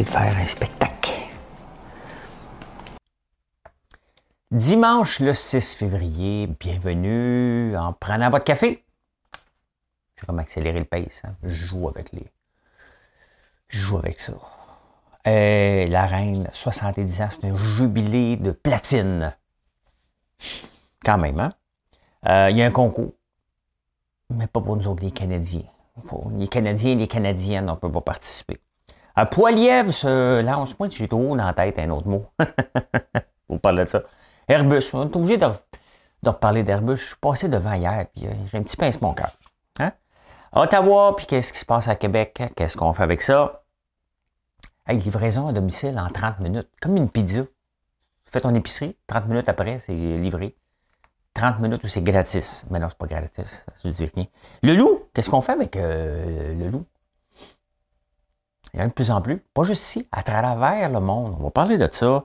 De faire un spectacle. Dimanche le 6 février, bienvenue en prenant votre café. Je vais comme accélérer le pace. Hein. Je joue avec les. Je joue avec ça. Et la reine, 70 ans, c'est un jubilé de platine. Quand même, hein? Euh, il y a un concours. Mais pas pour nous autres, les Canadiens. Les Canadiens et les Canadiennes, on ne peut pas participer. Un Poilièvre se lance. Moi, j'ai trop dans la tête un autre mot. Vous parler de ça. Airbus. On est obligé de, reparler d'Airbus. Je suis passé devant hier, puis euh, j'ai un petit pince mon cœur. Hein? Ottawa, puis qu'est-ce qui se passe à Québec? Qu'est-ce qu'on fait avec ça? Hey, livraison à domicile en 30 minutes, comme une pizza. Fais ton épicerie, 30 minutes après, c'est livré. 30 minutes où c'est gratis. Mais non, c'est pas gratis, ça ne dit rien. Le loup, qu'est-ce qu'on fait avec euh, le loup? Il y en a de plus en plus, pas juste ici, à travers le monde. On va parler de ça.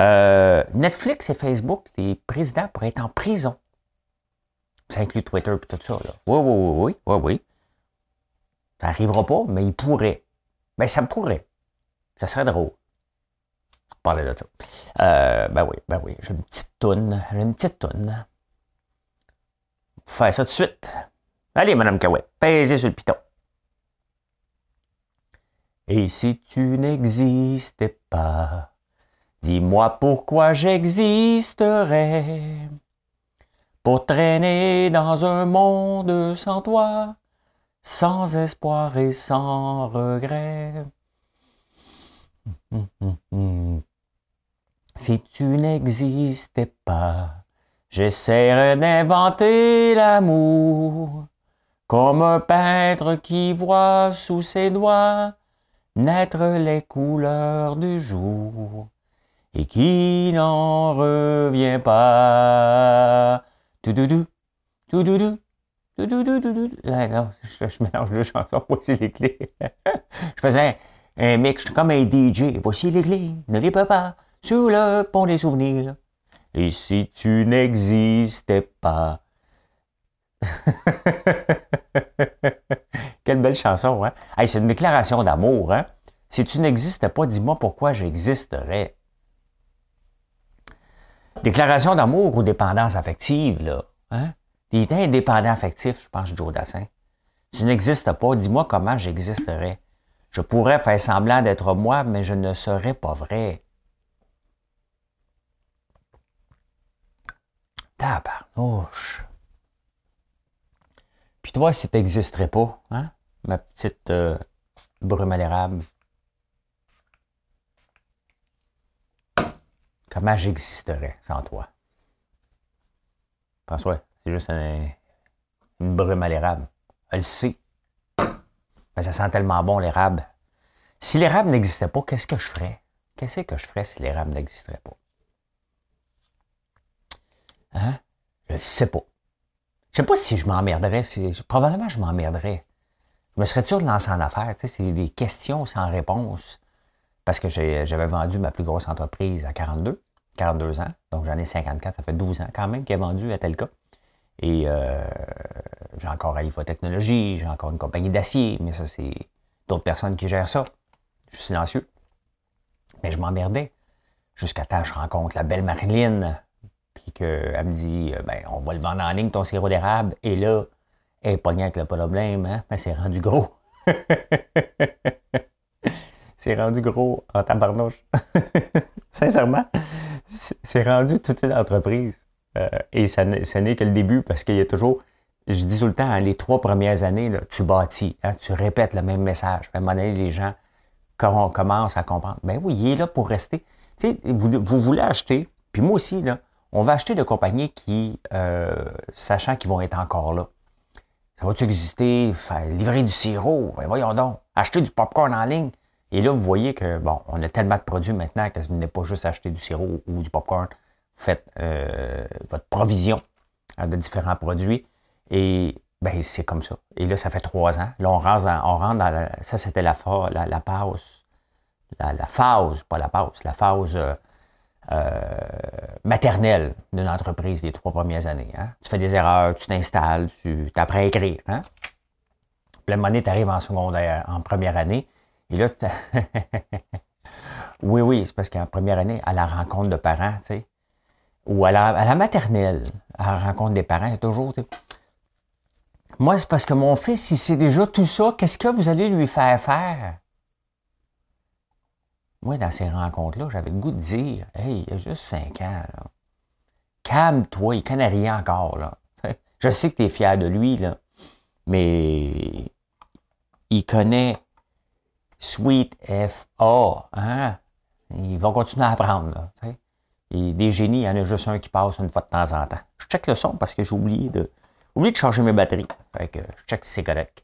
Euh, Netflix et Facebook, les présidents pourraient être en prison. Ça inclut Twitter et tout ça. Oui, oui, oui, oui, oui, oui. Ça n'arrivera pas, mais ils pourraient. Mais ça pourrait. Ça serait drôle. Parler de ça. Euh, ben oui, ben oui. J'ai une petite toune. J'ai une petite toune. Faire ça tout de suite. Allez, Madame Kawet, pèsez sur le piton. Et si tu n'existais pas, dis-moi pourquoi j'existerais. Pour traîner dans un monde sans toi, sans espoir et sans regret. Si tu n'existais pas, j'essaierais d'inventer l'amour, comme un peintre qui voit sous ses doigts naître les couleurs du jour et qui n'en revient pas. Tout doudou, tout doudou, tout doudou, ah, non, je, mélange deux chansons, voici les clés. je faisais un, mix comme un DJ. Voici les clés, ne les peux pas, sous le pont des souvenirs. Et si tu n'existais pas? Quelle belle chanson, hein? c'est une déclaration d'amour, hein? Si tu n'existais pas, dis-moi pourquoi j'existerais. Déclaration d'amour ou dépendance affective, là. Hein? Il était indépendant affectif, je pense, Joe Dassin. Si tu n'existes pas, dis-moi comment j'existerais. Je pourrais faire semblant d'être moi, mais je ne serais pas vrai. Tabarnouche. Puis toi, si tu n'existerais pas, hein, ma petite euh, brume à l'érable, comment j'existerais sans toi? François, c'est juste une brume à l'érable. Elle sait. Mais ça sent tellement bon l'érable. Si l'érable n'existait pas, qu'est-ce que je ferais? Qu'est-ce que je ferais si l'érable n'existerait pas? Hein? Je ne sais pas. Je sais pas si je m'emmerderais. Probablement, je m'emmerderais. Je me serais toujours lancé en affaires. C'est des questions sans réponse. Parce que j'avais vendu ma plus grosse entreprise à 42, 42 ans. Donc, j'en ai 54. Ça fait 12 ans quand même qu'il a vendu à tel cas. Et euh, j'ai encore IFO Technologies, j'ai encore une compagnie d'acier, mais ça, c'est d'autres personnes qui gèrent ça. Je suis silencieux. Mais je m'emmerdais. Jusqu'à temps je rencontre la belle Marilyn, puis qu'elle me dit euh, ben, on va le vendre en ligne ton sirop d'érable, et là, est pognée avec le problème, hein? Ben, c'est rendu gros. c'est rendu gros en tabarnouche. Sincèrement, c'est rendu toute une entreprise. Euh, et ça, n'est que le début parce qu'il y a toujours, je dis tout le temps, hein, les trois premières années, tu bâtis, hein, tu répètes le même message. À un moment donné, les gens commencent à comprendre. Ben oui, il est là pour rester. vous, vous voulez acheter, puis moi aussi, là, on va acheter de compagnies qui, euh, sachant qu'ils vont être encore là. Ça va-tu exister? Livrer du sirop? Ben voyons donc. Acheter du popcorn en ligne? Et là, vous voyez que, bon, on a tellement de produits maintenant que vous n'êtes pas juste acheter du sirop ou du popcorn. Vous faites euh, votre provision hein, de différents produits. Et ben, c'est comme ça. Et là, ça fait trois ans. Là, on rentre dans, on rentre dans la, ça, c'était la, la, la pause. La, la, phase, pas la pause, la phase euh, euh, maternelle d'une entreprise des trois premières années. Hein. Tu fais des erreurs, tu t'installes, tu apprends à écrire. Hein? Puis la tu arrives en secondaire, en première année, et là, oui, oui, c'est parce qu'en première année, à la rencontre de parents, tu sais, ou à la, à la, maternelle, à la rencontre des parents, a toujours, moi, c'est parce que mon fils, il sait déjà tout ça, qu'est-ce que vous allez lui faire faire? Moi, dans ces rencontres-là, j'avais le goût de dire Hey, il a juste 5 ans. Calme-toi, il connaît rien encore. Je sais que tu es fier de lui, là, mais il connaît Sweet F-A. Hein? Il va continuer à apprendre. Là, des génies, il y en a juste un qui passe une fois de temps en temps. Je check le son parce que j'ai oublié de, oublié de changer mes batteries. Fait que je check si c'est correct.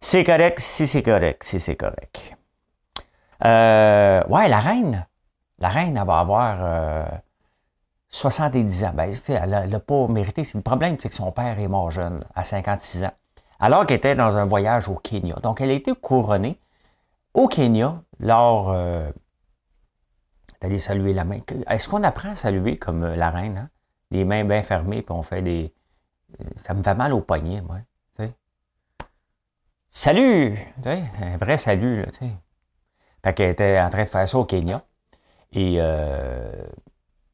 C'est correct si c'est correct, si c'est correct. Euh, ouais, la reine. La reine, elle va avoir 70 euh, ans. Ben, elle n'a pas mérité. Le problème, c'est que son père est mort jeune, à 56 ans, alors qu'elle était dans un voyage au Kenya. Donc, elle a été couronnée au Kenya lors euh, d'aller saluer la main. Est-ce qu'on apprend à saluer comme euh, la reine, hein? Les mains bien fermées, puis on fait des. Ça me fait mal au poignet, moi. Salut! Un vrai salut, là, sais. Fait qu'elle était en train de faire ça au Kenya. Et euh,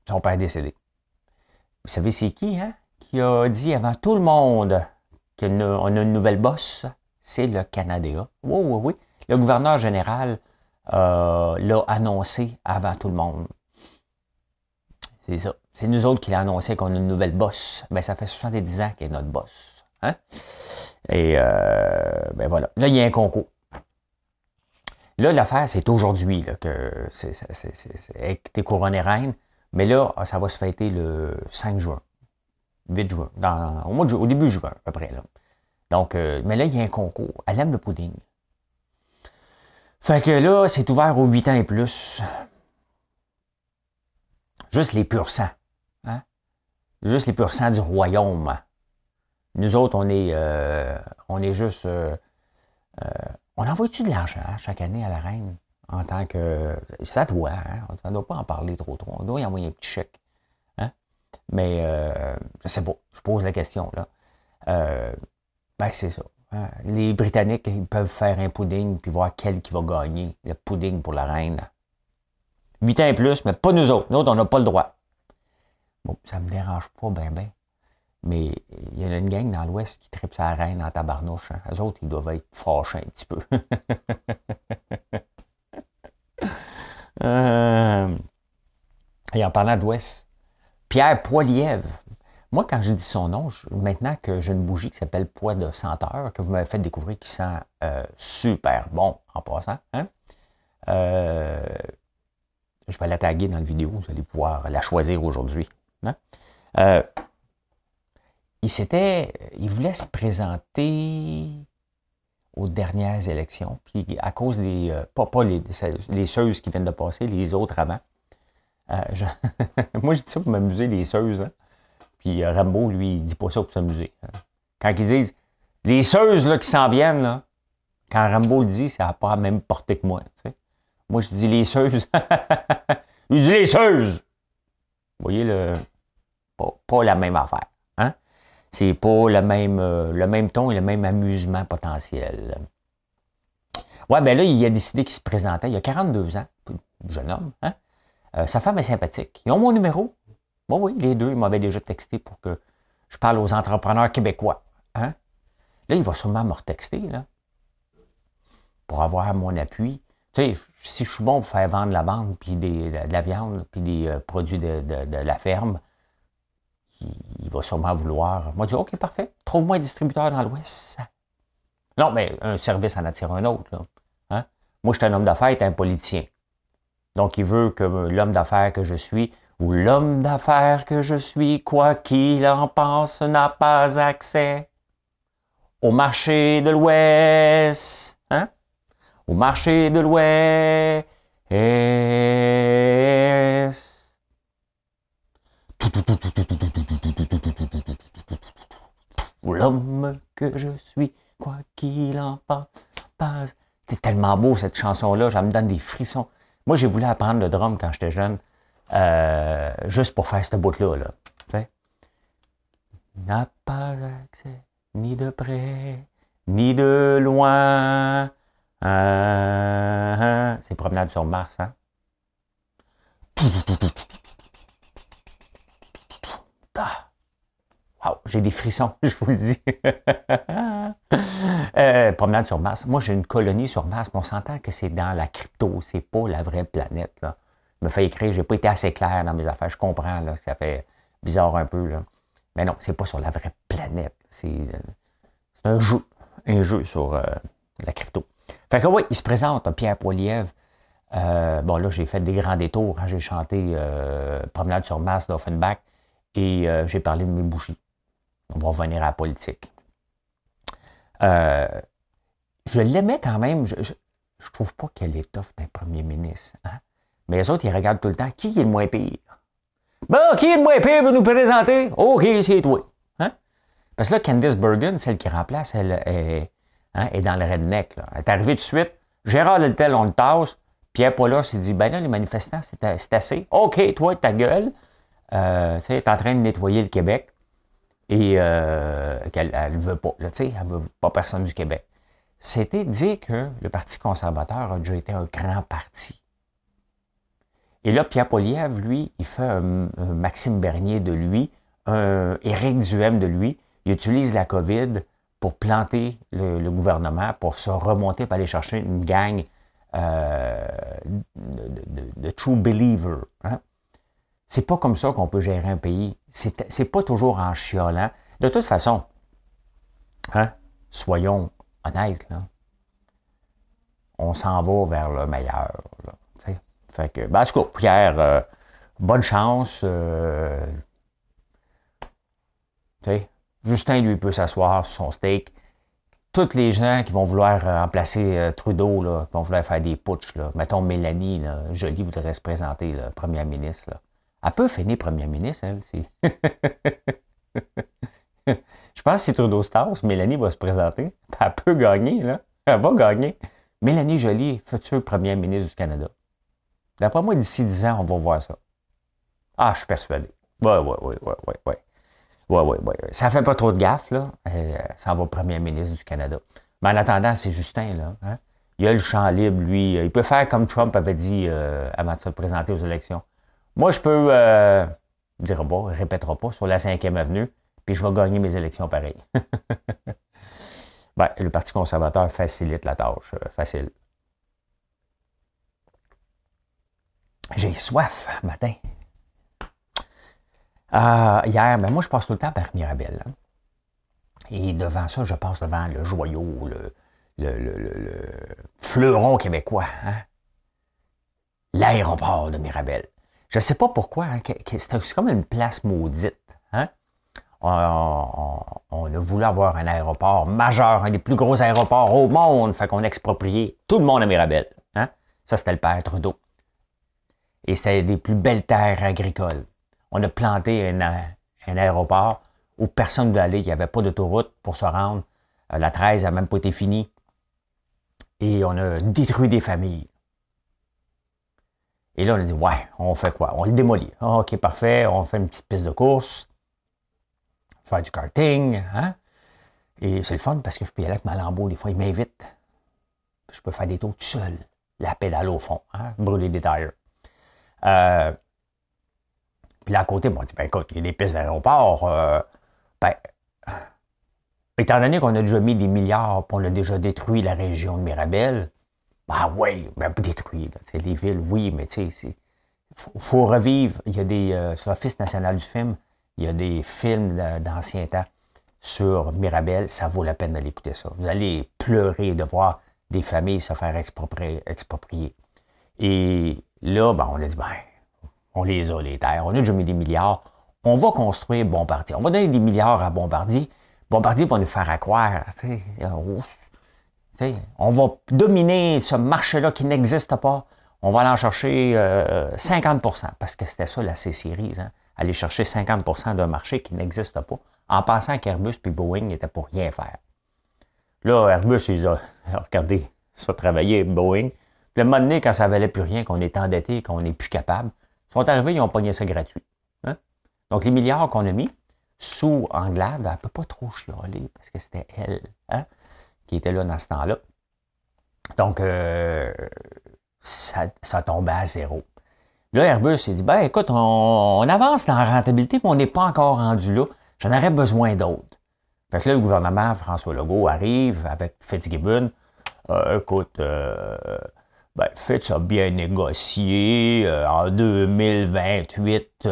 son père est décédé. Vous savez, c'est qui, hein? Qui a dit avant tout le monde qu'on a une nouvelle bosse? C'est le Canada. Oui, oui, oui. Le gouverneur général euh, l'a annoncé avant tout le monde. C'est ça. C'est nous autres qui l'a annoncé qu'on a une nouvelle bosse. Ben, ça fait 70 ans qu'elle est notre boss. Hein? Et euh, ben voilà. Là, il y a un concours. Là, l'affaire, c'est aujourd'hui que tu es couronné reine. Mais là, ça va se fêter le 5 juin. 8 juin. Au, mois de, au début juin, à peu près. Là. Donc, euh, mais là, il y a un concours. Elle aime le pudding. Fait que là, c'est ouvert aux 8 ans et plus. Juste les purs sangs. Hein? Juste les purs sangs du royaume. Nous autres, on est, euh, on est juste euh, on envoie-tu de l'argent chaque année à la reine en tant que. Ça doit, hein? On ne doit pas en parler trop trop. On doit y envoyer un petit chèque. Hein? Mais euh, je. Je pose la question là. Euh, ben, c'est ça. Hein. Les Britanniques, ils peuvent faire un pudding puis voir quel qui va gagner le pudding pour la reine. 8 ans et plus, mais pas nous autres. Nous autres, on n'a pas le droit. Bon, ça me dérange pas, ben, ben. Mais il y a une gang dans l'Ouest qui tripe sa reine en tabarnouche. Hein. Eux autres, ils doivent être fâchés un petit peu. euh... Et en parlant d'Ouest, Pierre Poilièvre. Moi, quand j'ai dit son nom, maintenant que j'ai une bougie qui s'appelle Poids de senteur, que vous m'avez fait découvrir qui sent euh, super bon en passant, hein? euh, je vais la taguer dans la vidéo, vous allez pouvoir la choisir aujourd'hui. Hein? Euh, il s'était, il voulait se présenter aux dernières élections, puis à cause des, euh, pas, les, les seuses qui viennent de passer, les autres avant. Euh, moi, je dis ça pour m'amuser, les seuses. Hein. Puis euh, Rambo, lui, il dit pas ça pour s'amuser. Hein. Quand ils disent les seuses là, qui s'en viennent, là, quand Rambo le dit, ça n'a pas la même portée que moi. Moi, je dis les seuses. lui dit les seuses. Vous voyez, le, pas la même affaire c'est pas le même, euh, le même ton et le même amusement potentiel. Ouais, ben là, il a décidé qu'il se présentait. Il a 42 ans, jeune homme. Hein? Euh, sa femme est sympathique. Ils ont mon numéro. Bon, oui, les deux, ils m'avaient déjà texté pour que je parle aux entrepreneurs québécois. Hein? Là, il va sûrement me retexter, là, pour avoir mon appui. Tu sais, si je suis bon pour faire vendre la bande, puis de la viande, puis des euh, produits de, de, la ferme, il va sûrement vouloir. Moi, je dis OK, parfait. Trouve-moi un distributeur dans l'Ouest. Non, mais un service en attire un autre. Hein? Moi, je suis un homme d'affaires, tu un politicien. Donc, il veut que l'homme d'affaires que je suis, ou l'homme d'affaires que je suis, quoi qu'il en pense, n'a pas accès au marché de l'Ouest. Hein? au marché de l'Ouest. L'homme que je suis, quoi qu'il en passe. C'est tellement beau cette chanson-là, ça me donne des frissons. Moi, j'ai voulu apprendre le drum quand j'étais jeune, euh, juste pour faire cette bout-là. Là. N'a pas accès, ni de près, ni de loin. C'est promenade sur Mars, hein? J'ai des frissons, je vous le dis. Euh, promenade sur Mars. Moi, j'ai une colonie sur Mars, mais on s'entend que c'est dans la crypto, c'est pas la vraie planète. Là. Je me fais écrire, j'ai pas été assez clair dans mes affaires. Je comprends, là, ça fait bizarre un peu. Là. Mais non, c'est pas sur la vraie planète. C'est euh, un jeu. Un jeu sur euh, la crypto. Fait que oui, il se présente, Pierre Poilievre. bon, là, j'ai fait des grands détours. Hein. J'ai chanté Promenade sur Mars d'Offenbach et j'ai parlé de mes bougies. On va revenir à la politique. Euh, je l'aimais quand même. Je, ne trouve pas qu'elle tough d'un premier ministre. Hein. Mais les autres, ils regardent tout le temps qui est le moins pire? Bon, qui est le moins pire? Veut nous présenter? OK, c'est toi. Hein? Parce que là, Candice Bergen, celle qui remplace, elle est, hein, est dans le redneck. Là. Elle est arrivée tout de suite. Gérard Deltel, on le tasse. Pierre Paula s'est dit, ben là, les manifestants, c'est assez. OK, toi, ta gueule. Euh, tu es en train de nettoyer le Québec et euh, qu'elle ne veut pas, elle ne veut pas personne du Québec. C'était dire que le Parti conservateur a déjà été un grand parti. Et là, Pierre Poliev, lui, il fait un, Maxime Bernier de lui, un Éric Duhem de lui. Il utilise la COVID pour planter le, gouvernement, pour se remonter, pour aller chercher une gang euh, de, true believers. Hein. C'est pas comme ça qu'on peut gérer un pays. C'est pas toujours en chiolant. De toute façon, hein, soyons honnêtes, là. on s'en va vers le meilleur. fait que, ben, en tout cas, Pierre, euh, bonne chance. Euh, Justin, lui, peut s'asseoir sur son steak. Tous les gens qui vont vouloir remplacer euh, Trudeau, là, qui vont vouloir faire des putsch, là, mettons Mélanie, là, Jolie voudrait se présenter, le premier ministre. Là. Elle peut finir première ministre, elle. Je pense que c'est Trudeau Stars, Mélanie va se présenter. Elle peut gagner, là. Elle va gagner. Mélanie Joly, future première ministre du Canada. D'après moi, d'ici 10 ans, on va voir ça. Ah, je suis persuadé. Ouais, ouais, ouais, ouais, ouais, ouais. Ouais, ouais, ouais. Ça fait pas trop de gaffe, là. Euh, ça va premier ministre du Canada. Mais en attendant, c'est Justin, là. Hein. Il a le champ libre, lui. Il peut faire comme Trump avait dit euh, avant de se présenter aux élections. Moi, je peux euh, dire pas, répétera pas sur la 5e avenue, puis je vais gagner mes élections pareil. ben, le Parti conservateur facilite la tâche, euh, facile. J'ai soif matin. Euh, hier, ben moi, je passe tout le temps par Mirabel. Hein. Et devant ça, je passe devant le joyau, le, le, fleuron québécois. Hein. L'aéroport de Mirabel. Je ne sais pas pourquoi, hein, c'est comme une place maudite. Hein? On, a voulu avoir un aéroport majeur, un des plus gros aéroports au monde, fait qu'on a exproprié tout le monde à Mirabel. Hein? Ça, c'était le père Trudeau. Et c'était des plus belles terres agricoles. On a planté un, aéroport où personne ne voulait aller, il n'y avait pas d'autoroute pour se rendre. Euh, la 13 n'a même pas été finie. Et on a détruit des familles. Et là, on a dit, ouais, on fait quoi? On le démolit. Ah, OK, parfait, on fait une petite piste de course, faire du karting, hein? Et c'est le fun parce que je peux y aller avec ma lambeau. Des fois, il m'invite. Je peux faire des tours tout seul. La pédale au fond, hein? brûler des tires. Euh, puis là, à côté, on dit, ben écoute, il y a des pistes d'aéroport. Euh, ben, étant donné qu'on a déjà mis des milliards, puis on a déjà détruit la région de Mirabel, ah oui, ben détruit. Là. Les villes, oui, mais tu sais, il faut, revivre. Il y a des. Euh, sur l'Office national du film, il y a des films d'ancien temps sur Mirabel. Ça vaut la peine d'aller écouter ça. Vous allez pleurer de voir des familles se faire exproprier. exproprier. Et là, ben, on a dit, ben, on les a, les terres. On a déjà mis des milliards. On va construire Bombardier. On va donner des milliards à Bombardier. Bombardier va nous faire accroire. Tu on va dominer ce marché-là qui n'existe pas. On va aller en chercher 50% euh, parce que c'était ça la C-Series. Hein? Aller chercher 50% d'un marché qui n'existe pas en pensant qu'Airbus et Boeing n'étaient pour rien faire. Là, Airbus, ils ont regardé ça travailler, Boeing. Puis le moment donné, quand ça valait plus rien, qu'on est endetté, qu'on n'est plus capable, ils sont arrivés, ils ont pogné ça gratuit. Hein? Donc, les milliards qu'on a mis sous Anglade, elle ne peut pas trop chialer parce que c'était elle hein, qui était là dans ce temps-là. Donc, euh, ça, tombait à zéro. Là, Airbus, il dit, ben écoute, on, avance dans la rentabilité, mais on n'est pas encore rendu là. J'en aurais besoin d'autres. Fait que là, le gouvernement, François Legault, arrive avec Fitzgibbon. Euh, écoute, euh, ben, Fitz a bien négocié. En 2028,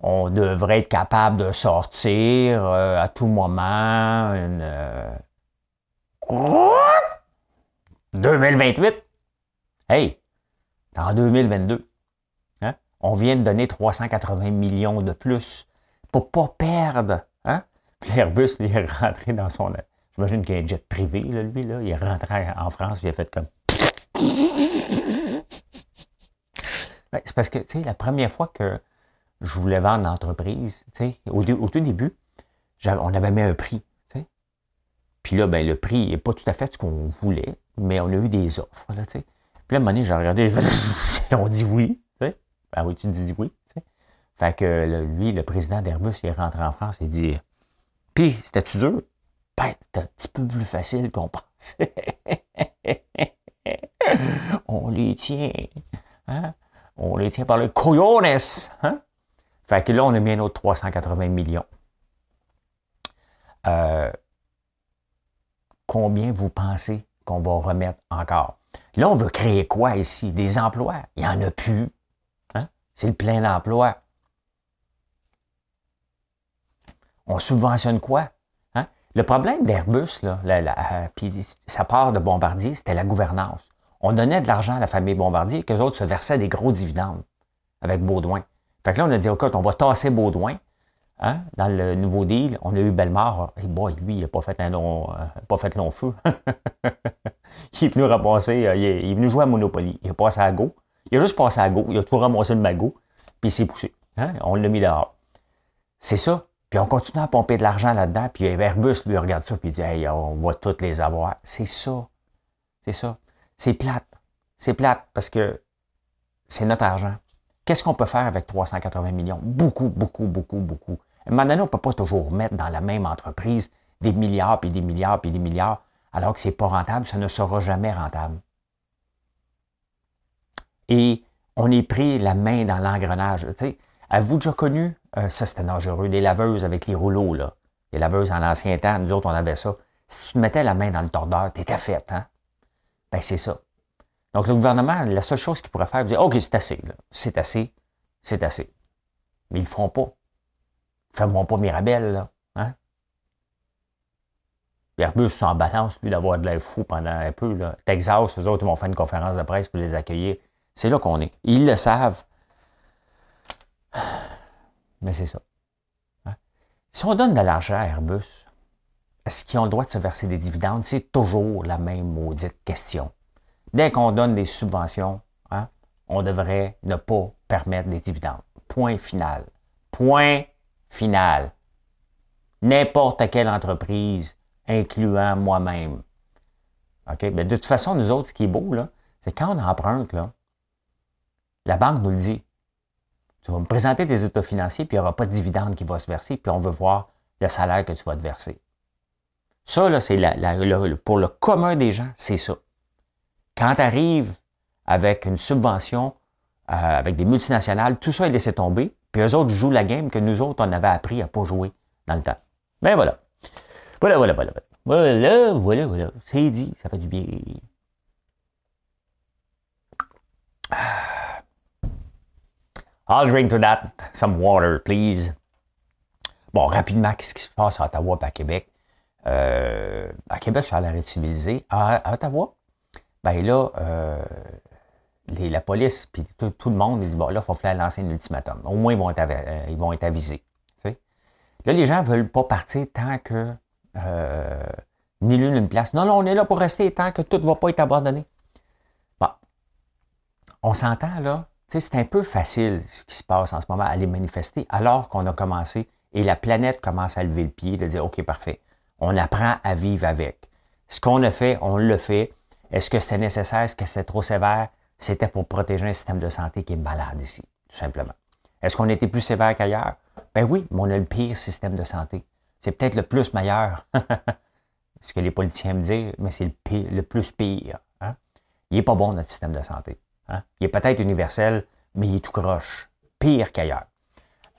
on devrait être capable de sortir à tout moment une... 2028? Hey, en 2022, hein? on vient de donner 380 millions de plus pour pas perdre. Hein? Puis l'Airbus, il est rentré dans son. J'imagine qu'il y a un jet privé, là, lui, là. Il est rentré en France, il a fait comme. Ben, c'est parce que, tu sais, la première fois que je voulais vendre l'entreprise, tu sais, au, tout début, on avait mis un prix. Puis là, ben, le prix n'est pas tout à fait ce qu'on voulait, mais on a eu des offres. Là. Puis là, à un moment donné, j'ai regardé, on dit oui. Tu sais. Ben oui, tu dis oui. Fait que lui, le président d'Airbus, il est rentré en France et dit Puis, c'était-tu dur? Ben, c'était un petit peu plus facile qu'on pensait. On les tient. Hein? On les tient par le coyones. Hein? Fait que là, on a mis un autre 380 millions. Euh, combien vous pensez qu'on va remettre encore? Là, on veut créer quoi ici? Des emplois. Il n'y en a plus. Hein? C'est le plein d'emploi. On subventionne quoi? Hein? Le problème d'Airbus, là, euh, puis sa part de Bombardier, c'était la gouvernance. On donnait de l'argent à la famille Bombardier, qu'eux autres se versaient des gros dividendes avec Baudouin. Fait que là, on a dit, écoute, on va tasser Baudouin. Hein, dans le nouveau deal, on a eu Bellemare. Et boy, lui, il n'a pas fait un long, euh, pas fait long feu. il est venu rapasser, euh, il, est, venu jouer à Monopoly. Il a passé à Go. Il a juste passé à Go. Il a tout ramassé de Mago. Puis il s'est poussé. Hein? On l'a mis dehors. C'est ça. Puis on continue à pomper de l'argent là-dedans, puis Airbus, lui, regarde ça, puis il dit Hey, on va toutes les avoir. C'est ça. C'est ça. C'est plate. C'est plate parce que c'est notre argent. Qu'est-ce qu'on peut faire avec 380 millions? Beaucoup, beaucoup, beaucoup, beaucoup. Un moment donné, on ne peut pas toujours mettre dans la même entreprise des milliards, puis des milliards, puis des milliards, alors que ce n'est pas rentable, ça ne sera jamais rentable. Et on est pris la main dans l'engrenage. Avez-vous déjà connu, euh, ça c'était dangereux, des laveuses avec les rouleaux, là? Les laveuses en ancien temps, nous autres, on avait ça. Si tu mettais la main dans le tordeur, t'étais faite, hein? Ben, c'est ça. Donc, le gouvernement, la seule chose qu'il pourrait faire, c'est dire, OK, c'est assez, là. C'est assez, c'est assez. Mais ils le feront pas. Fermeront pas Mirabelle, là. Hein? Airbus en balance, lui, d'avoir de l'air fou pendant un peu, là. Texas, eux autres, ils vont faire une conférence de presse pour les accueillir. C'est là qu'on est. Ils le savent. Mais c'est ça. Hein? Si on donne de l'argent à Airbus, est-ce qu'ils ont le droit de se verser des dividendes? C'est toujours la même maudite question. Dès qu'on donne des subventions, hein, on devrait ne pas permettre des dividendes. Point final. Point final. N'importe quelle entreprise, incluant moi-même. OK? Mais de toute façon, nous autres, ce qui est beau, là, c'est quand on emprunte, là, la banque nous le dit. Tu vas me présenter tes états financiers, puis il n'y aura pas de dividende qui va se verser, puis on veut voir le salaire que tu vas te verser. Ça, là, c'est pour le commun des gens, c'est ça. Quand tu arrives avec une subvention, euh, avec des multinationales, tout ça est laissé tomber, puis eux autres jouent la game que nous autres, on avait appris à ne pas jouer dans le temps. Ben voilà. Voilà, voilà, voilà. Voilà, voilà, voilà. C'est dit, ça fait du bien. Ah. I'll drink to that. Some water, please. Bon, rapidement, qu'est-ce qui se passe à Ottawa et à Québec? Euh, à Québec, ça a l'air civilisé. À, Ottawa, ben là, euh, la police puis tout, le monde dit bon, là, il faut faire lancer un ultimatum. Au moins, ils vont être, euh, ils vont être avisés. Là, les gens ne veulent pas partir tant que Ni l'une une place. Non, non, on est là pour rester tant que tout ne va pas être abandonné. Bon. On s'entend, là. c'est un peu facile ce qui se passe en ce moment les manifester alors qu'on a commencé et la planète commence à lever le pied, de dire OK, parfait. On apprend à vivre avec. Ce qu'on a fait, on le fait. Est-ce que c'était nécessaire? Est-ce que c'était trop sévère? C'était pour protéger un système de santé qui est malade ici, tout simplement. Est-ce qu'on était plus sévère qu'ailleurs? Ben oui, mais on a le pire système de santé. C'est peut-être le plus meilleur. ce que les politiciens me disent, mais c'est le, le plus pire. Hein? Il n'est pas bon, notre système de santé. Hein? Il est peut-être universel, mais il est tout croche. Pire qu'ailleurs.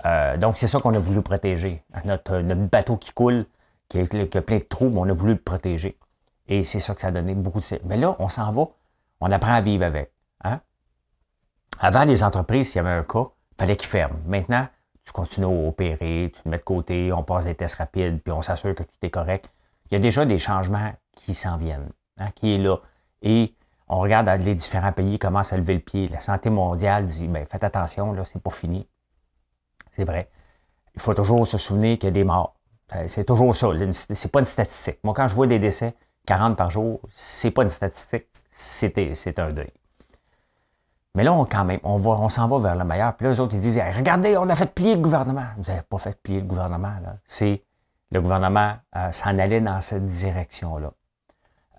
Euh, donc, c'est ça qu'on a voulu protéger. Notre, bateau qui coule, qui a, plein de trous, on a voulu le protéger. Et c'est ça que ça a donné beaucoup de... Mais là, on s'en va. On apprend à vivre avec. Hein? Avant, les entreprises, s'il y avait un cas, il fallait qu'ils ferment. Maintenant, tu continues à opérer, tu te mets de côté, on passe des tests rapides, puis on s'assure que tout est correct. Il y a déjà des changements qui s'en viennent, hein, qui est là. Et on regarde les différents pays commencent à lever le pied. La santé mondiale dit, ben, faites attention, là, c'est pas fini. C'est vrai. Il faut toujours se souvenir qu'il y a des morts. Euh, c'est toujours ça. C'est pas une statistique. Moi, quand je vois des décès, 40 par jour, c'est pas une statistique, c'est un deuil. Mais là, on, quand même, on, s'en va vers le meilleur. Puis là, eux autres, ils disent Regardez, on a fait plier le gouvernement. Vous n'avez pas fait plier le gouvernement. C'est le gouvernement euh, s'en allait dans cette direction-là.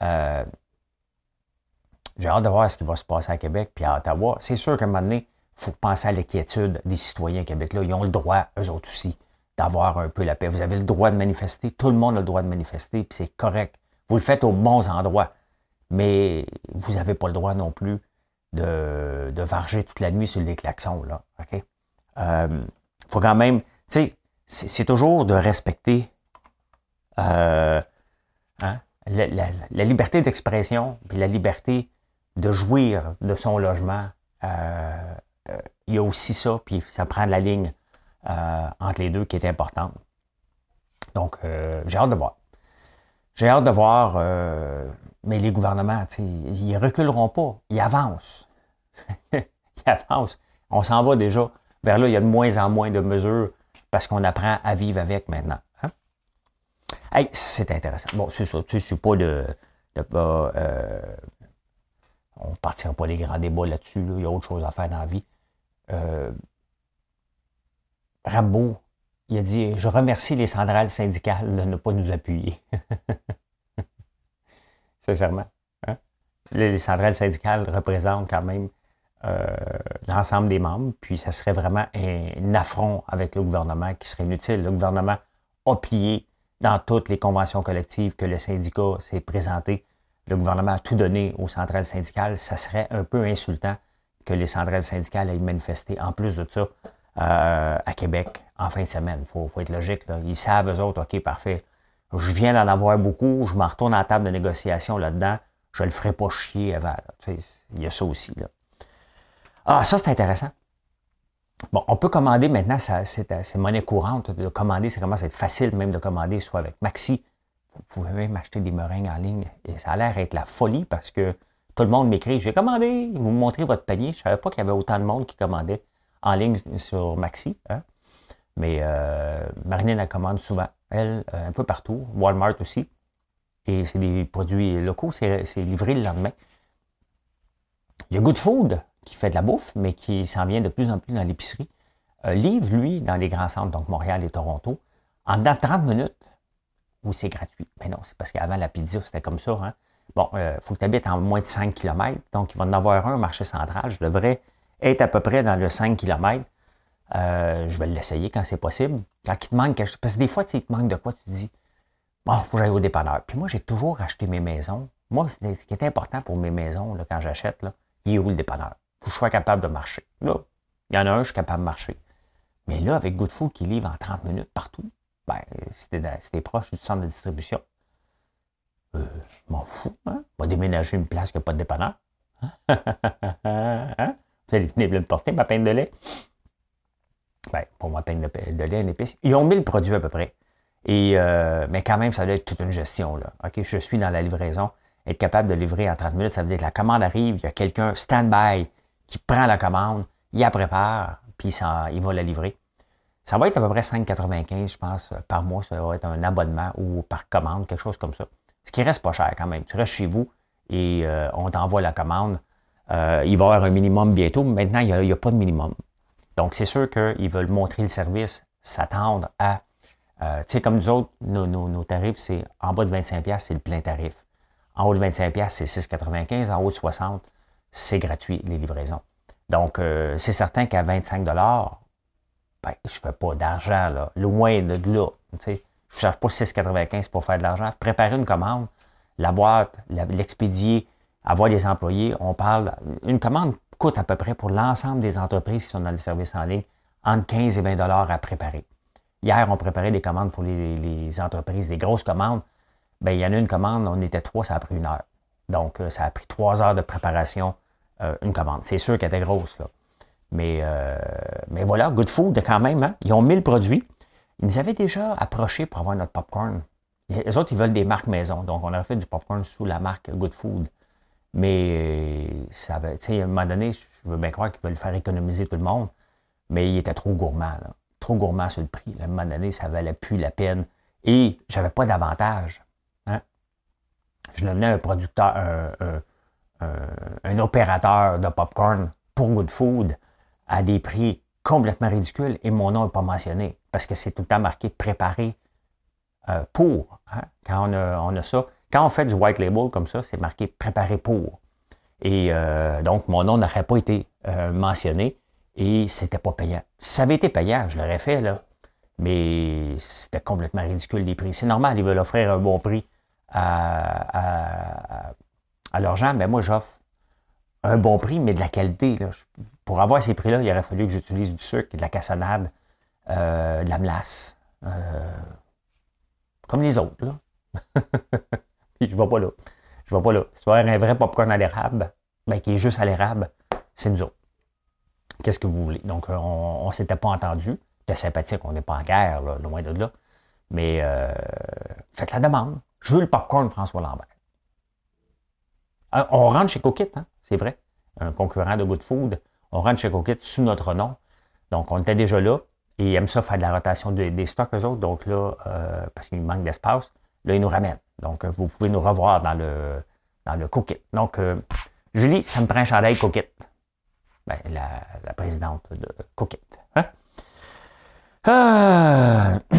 Euh, j'ai hâte de voir ce qui va se passer à Québec puis à Ottawa. C'est sûr qu'à un moment donné, il faut penser à l'inquiétude des citoyens québécois. Ils ont le droit, eux autres aussi, d'avoir un peu la paix. Vous avez le droit de manifester. Tout le monde a le droit de manifester, puis c'est correct. Vous le faites aux bons endroits. Mais vous n'avez pas le droit non plus de, de varger toute la nuit sur les klaxons. Là, OK? Euh, faut quand même, tu sais, c'est toujours de respecter euh, hein, la, liberté d'expression, puis la liberté de jouir de son logement. Euh, il y a aussi ça, puis ça prend la ligne entre les deux qui est importante. Donc, j'ai hâte de voir. J'ai hâte de voir mais les gouvernements, ils reculeront pas. Ils avancent. ils avancent. On s'en va déjà vers là. Il y a de moins en moins de mesures parce qu'on apprend à vivre avec maintenant. Hein? Hey, c'est intéressant. Bon, c'est ça. Sais, c'est pas de. de euh, on ne partira pas les grands débats là-dessus. Il y a autre chose à faire dans la vie. Euh, Rambo, il a dit Je remercie les centrales syndicales de ne pas nous appuyer. sincèrement. Hein? Les, centrales syndicales représentent quand même euh, l'ensemble des membres, puis ça serait vraiment un, affront avec le gouvernement qui serait inutile. Le gouvernement a plié dans toutes les conventions collectives que le syndicat s'est présenté. Le gouvernement a tout donné aux centrales syndicales. Ça serait un peu insultant que les centrales syndicales aient manifesté, en plus de ça, euh, à Québec en fin de semaine. Il faut, être logique. Ils savent, eux autres, OK, parfait, je viens d'en avoir beaucoup, je m'en retourne à la table de négociation là-dedans, je le ferai pas chier avant. Il y a ça aussi. Ah, ça, c'est intéressant. Bon, on peut commander maintenant, c'est monnaie courante. De commander, c'est vraiment être facile même de commander, soit avec Maxi. Vous pouvez même acheter des meringues en ligne. Et ça a l'air d'être la folie parce que tout le monde m'écrit J'ai commandé, vous montrez votre panier. Je ne savais pas qu'il y avait autant de monde qui commandait en ligne sur Maxi. Hein. Mais euh, la commande souvent elle, euh, un peu partout. Walmart aussi. Et c'est des produits locaux, c'est livré le lendemain. Il y a Good Food qui fait de la bouffe, mais qui s'en vient de plus en plus dans l'épicerie. Euh, livre, lui, dans les grands centres, donc Montréal et Toronto, en dans 30 minutes, où c'est gratuit. Mais non, c'est parce qu'avant la pizza, c'était comme ça. Hein? Bon, il euh, faut que tu habites en moins de 5 km, donc il va en avoir un au marché central. Je devrais être à peu près dans le 5 km. Euh, je vais l'essayer quand c'est possible. Quand il te manque quelque chose, parce que des fois, tu il te manque de quoi, tu te dis, bon, il faut que j'aille au dépanneur. Puis moi, j'ai toujours acheté mes maisons. Moi, ce qui est important pour mes maisons, là, quand j'achète, il est où le dépanneur? Il faut que je sois capable de marcher. Là, il y en a un, je suis capable de marcher. Mais là, avec Good Food qui livre en 30 minutes partout, ben, c'était proche du centre de distribution. Euh, je m'en fous, hein? Va déménager une place qui n'a pas de dépanneur. hein? Vous allez venir me porter ma peine de lait? Ben, pour ma peine de, lait, une épice. Ils ont mis le produit à peu près. Et, euh, mais quand même, ça doit être toute une gestion. Là. Je suis dans la livraison. Être capable de livrer en 30 minutes, ça veut dire que la commande arrive, il y a quelqu'un stand-by qui prend la commande, il la prépare, puis ça, il va la livrer. Ça va être à peu près 5,95, je pense, par mois. Ça va être un abonnement ou par commande, quelque chose comme ça. Ce qui reste pas cher quand même. Tu restes chez vous et on t'envoie la commande. Il va y avoir un minimum bientôt, mais maintenant, il n'y a, pas de minimum. Donc, c'est sûr qu'ils veulent montrer le service, s'attendre à. tu sais, comme nous autres, nos, tarifs, c'est en bas de 25$, c'est le plein tarif. En haut de 25$, c'est 6,95$. En haut de 60$, c'est gratuit, les livraisons. Donc, euh, c'est certain qu'à 25 ben, je ne fais pas d'argent, là. Loin de là. Je ne cherche pas 6,95 pour faire de l'argent. Préparer une commande, la boîte, l'expédier, avoir des employés, on parle. Une commande coûte à peu près pour l'ensemble des entreprises qui sont dans les services en ligne entre 15 et 20 à préparer. Hier, on préparait des commandes pour les, entreprises, des grosses commandes. Bien, il y en a une commande, on était trois, ça a pris une heure. Donc, euh, ça a pris trois heures de préparation euh, une commande. C'est sûr qu'elle était grosse, là. Mais, euh, mais voilà, Good Food, quand même, hein. ils ont mis le produit. Ils nous avaient déjà approché pour avoir notre popcorn. Les autres, ils veulent des marques maison. Donc, on a fait du popcorn sous la marque Good Food. Mais ça avait, à un moment donné, je veux bien croire qu'ils veulent faire économiser tout le monde. Mais il était trop gourmand, trop gourmand sur le prix. À un moment donné, ça valait plus la peine. Et j'avais pas d'avantage. Hein. Je devenais un producteur, un, un, opérateur de popcorn pour Good Food à des prix complètement ridicules et mon nom n'est pas mentionné parce que c'est tout le temps marqué préparé euh, pour. Hein, quand on a, ça, quand on fait du white label comme ça, c'est marqué préparé pour. Et euh, donc, mon nom n'aurait pas été euh, mentionné et c'était pas payant. Ça avait été payant, je l'aurais fait, là. Mais c'était complètement ridicule les prix. C'est normal, ils veulent offrir un bon prix à, à gens, mais moi, j'offre un bon prix, mais de la qualité. Pour avoir ces prix-là, il aurait fallu que j'utilise du sucre, de la cassonade, euh, de la melasse. Comme les autres, là. je ne vais pas là. Je vais pas là. Si tu veux un vrai popcorn à l'érable, ben, qui est juste à l'érable, c'est nous autres. Qu'est-ce que vous voulez? Donc, on ne s'était pas entendu. C'était sympathique, on n'est pas en guerre, loin de là. Mais euh, faites la demande. Je veux le popcorn François Lambert. Ah, on rentre chez Coquit, hein, c'est vrai, un concurrent de Good Food. On rentre chez Coquit sous notre nom. Donc, on était déjà là et ils aiment ça faire de la rotation des stocks, eux autres. Donc là, euh, parce qu'il manque d'espace, là, ils nous ramènent. Donc, vous pouvez nous revoir dans le, dans le Coquit. Donc, euh, Julie, ça me prend un chandail Coquit. Ben, la, présidente de Coquit. Hein? Ah!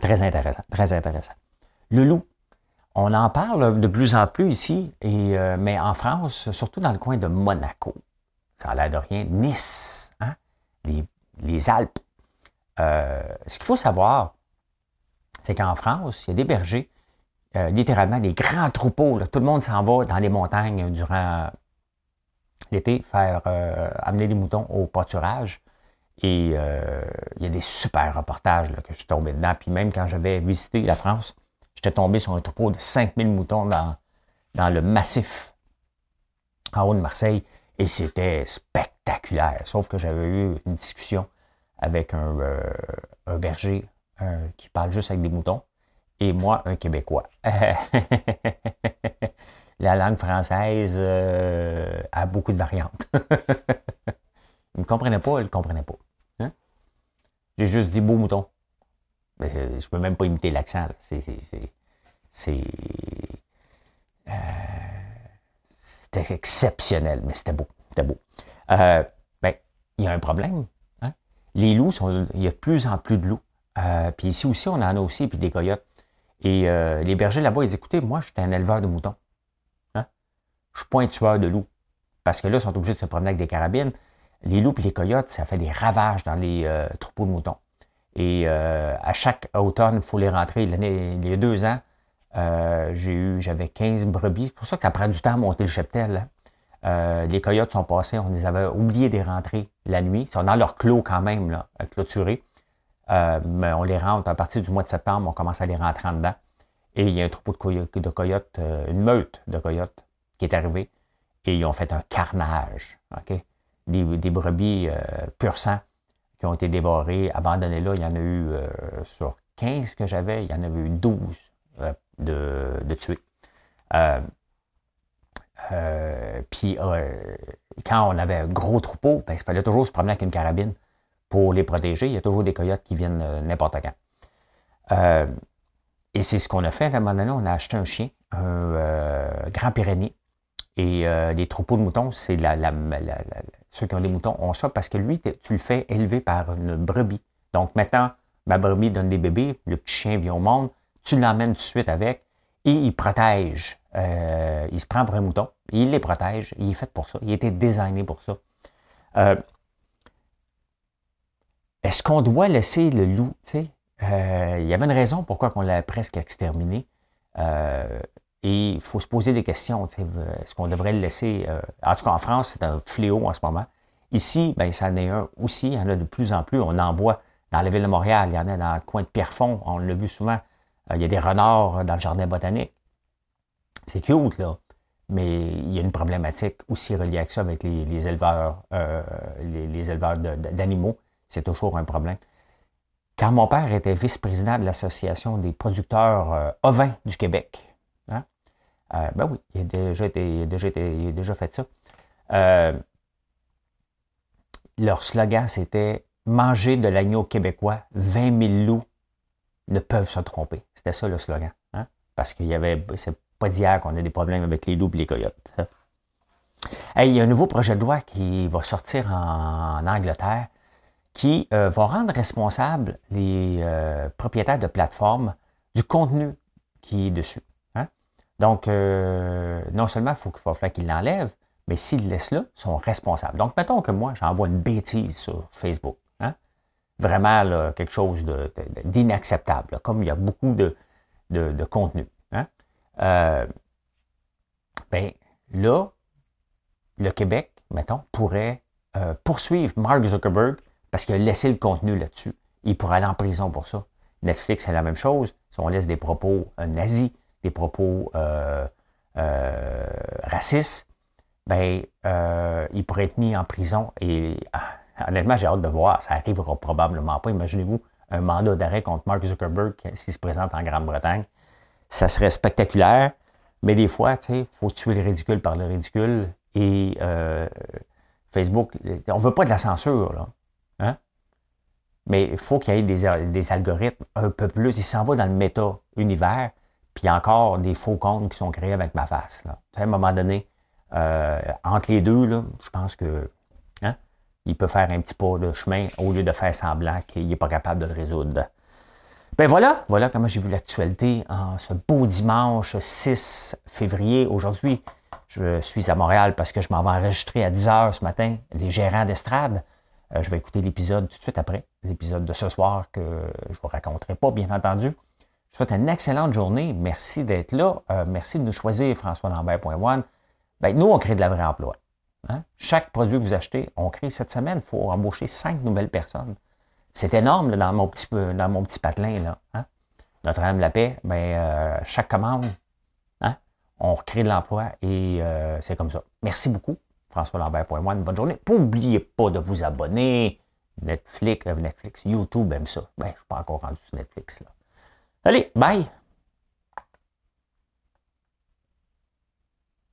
très intéressant, très intéressant. Le loup, on en parle de plus en plus ici, et, euh, mais en France, surtout dans le coin de Monaco. Ça a l'air de rien. Nice, hein? les, Alpes. Euh, ce qu'il faut savoir, c'est qu'en France, il y a des bergers, euh, littéralement des grands troupeaux. Tout le monde s'en va dans les montagnes durant l'été faire amener des moutons au pâturage. Et il y a des super reportages que je suis tombé dedans. Puis même quand j'avais visité la France, J'étais tombé sur un troupeau de 5000 moutons dans, dans le massif en haut de Marseille et c'était spectaculaire. Sauf que j'avais eu une discussion avec un, euh, berger qui parle juste avec des moutons et moi, un Québécois. La langue française euh, a beaucoup de variantes. il ne me comprenait pas, il ne comprenait pas. Hein? J'ai juste dit beau mouton. Je ne peux même pas imiter l'accent. C'est. Euh, c'était exceptionnel, mais c'était beau. C'était beau. Euh, ben, il y a un problème. Hein? Les loups, il y a de plus en plus de loups. Euh, puis ici aussi, on en a aussi, puis des coyotes. Et les bergers là-bas, ils disent Écoutez, moi, je suis un éleveur de moutons. Hein. Je ne suis pas un tueur de loups. Parce que là, ils sont obligés de se promener avec des carabines. Les loups et les coyotes, ça fait des ravages dans les troupeaux de moutons. Et euh, à chaque automne, il faut les rentrer. L'année, il y a deux ans, euh, j'ai eu, j'avais 15 brebis. C'est pour ça que ça prend du temps à monter le cheptel. Hein. Euh, les coyotes sont passés, on les avait oubliés de rentrer la nuit. Ils sont dans leur clos quand même, là, clôturés. mais on les rentre à partir du mois de septembre, on commence à les rentrer en dedans. Et il y a un troupeau de coyotes, de coyotes une meute de coyotes qui est arrivée. Et ils ont fait un carnage. Des, des brebis pur sang qui ont été dévorés, abandonnés là. Il y en a eu euh, sur 15 que j'avais, il y en avait eu 12 euh, de, tués. Euh, puis quand on avait un gros troupeau, ben, il fallait toujours se promener avec une carabine pour les protéger. Il y a toujours des coyotes qui viennent n'importe quand. et c'est ce qu'on a fait à un moment donné. On a acheté un chien, un grand Pyrénées. Et les troupeaux de moutons, c'est la, ceux qui ont des moutons ont ça parce que lui, tu le fais élever par une brebis. Donc maintenant, ma brebis donne des bébés, le petit chien vient au monde, tu l'emmènes tout de suite avec et il protège. Euh, il se prend pour un mouton, il les protège, il est fait pour ça, il été designé pour ça. Euh, est-ce qu'on doit laisser le loup, euh, il y avait une raison pourquoi on l'a presque exterminé. et il faut se poser des questions. Est-ce qu'on devrait le laisser? en tout cas, en France, c'est un fléau en ce moment. Ici, ben, ça en est un aussi. Il y en a de plus en plus. On en voit dans la ville de Montréal, il y en a dans le coin de Pierrefonds, on l'a vu souvent. Euh, il y a des renards dans le jardin botanique. C'est cute, là. Mais il y a une problématique aussi reliée à ça avec les, éleveurs, euh, les, éleveurs d'animaux. C'est toujours un problème. Quand mon père était vice-président de l'Association des producteurs euh, ovins du Québec, hein, ben oui, il a déjà, fait ça. leur slogan, c'était manger de l'agneau québécois, 20 000 loups ne peuvent se tromper. C'était ça le slogan. Hein? Parce qu'il y avait, pas d'hier qu'on a des problèmes avec les loups et les coyotes. Hein. il y a un nouveau projet de loi qui va sortir en, Angleterre qui euh, va rendre responsable les euh, propriétaires de plateformes du contenu qui est dessus. Hein? Donc, euh, non seulement il faut qu'il qu'ils l'enlèvent, mais s'ils laissent là, ils sont responsables. Donc, mettons que moi, j'envoie une bêtise sur Facebook vraiment quelque chose d'inacceptable, comme il y a beaucoup de, de, contenu. Hein? Euh, ben, là, le Québec, mettons, pourrait euh, poursuivre Mark Zuckerberg parce qu'il a laissé le contenu là-dessus. Il pourrait aller en prison pour ça. Netflix, c'est la même chose. Si on laisse des propos euh, nazis, des propos racistes, ben, il pourrait être mis en prison et ah, honnêtement, j'ai hâte de voir. Ça arrivera probablement pas. Imaginez-vous un mandat d'arrêt contre Mark Zuckerberg s'il se présente en Grande-Bretagne. Ça serait spectaculaire, mais des fois, il faut tuer le ridicule par le ridicule. Et euh, Facebook, on ne veut pas de la censure, là. Hein? Mais il faut qu'il y ait des, algorithmes un peu plus. Il s'en va dans le méta-univers, puis encore des faux comptes qui sont créés avec ma face. Là. À un moment donné, euh, entre les deux, là, je pense que il peut faire un petit pas de chemin au lieu de faire semblant qu'il n'est pas capable de le résoudre. Ben voilà, voilà comment j'ai vu l'actualité en ce beau dimanche 6 février. Aujourd'hui, je suis à Montréal parce que je m'en vais enregistrer à 10 h ce matin les gérants d'estrade. Euh, je vais écouter l'épisode tout de suite après, l'épisode de ce soir que je ne vous raconterai pas, bien entendu. Je vous souhaite une excellente journée. Merci d'être là. Euh, merci de nous choisir, François Lambert.one. Ben, nous, on crée de la vraie emploi. Hein? Chaque produit que vous achetez, on crée cette semaine, il faut embaucher cinq nouvelles personnes. C'est énorme dans, mon petit, dans mon petit patelin. Là, hein? Notre-Dame la paix, ben, euh, chaque commande, hein? on recrée de l'emploi et c'est comme ça. Merci beaucoup. François Lambert.moi, une bonne journée. N'oubliez pas de vous abonner. Netflix, euh, Netflix, YouTube aime ça. Ben, je ne suis pas encore rendu sur Netflix. Là. Allez, bye!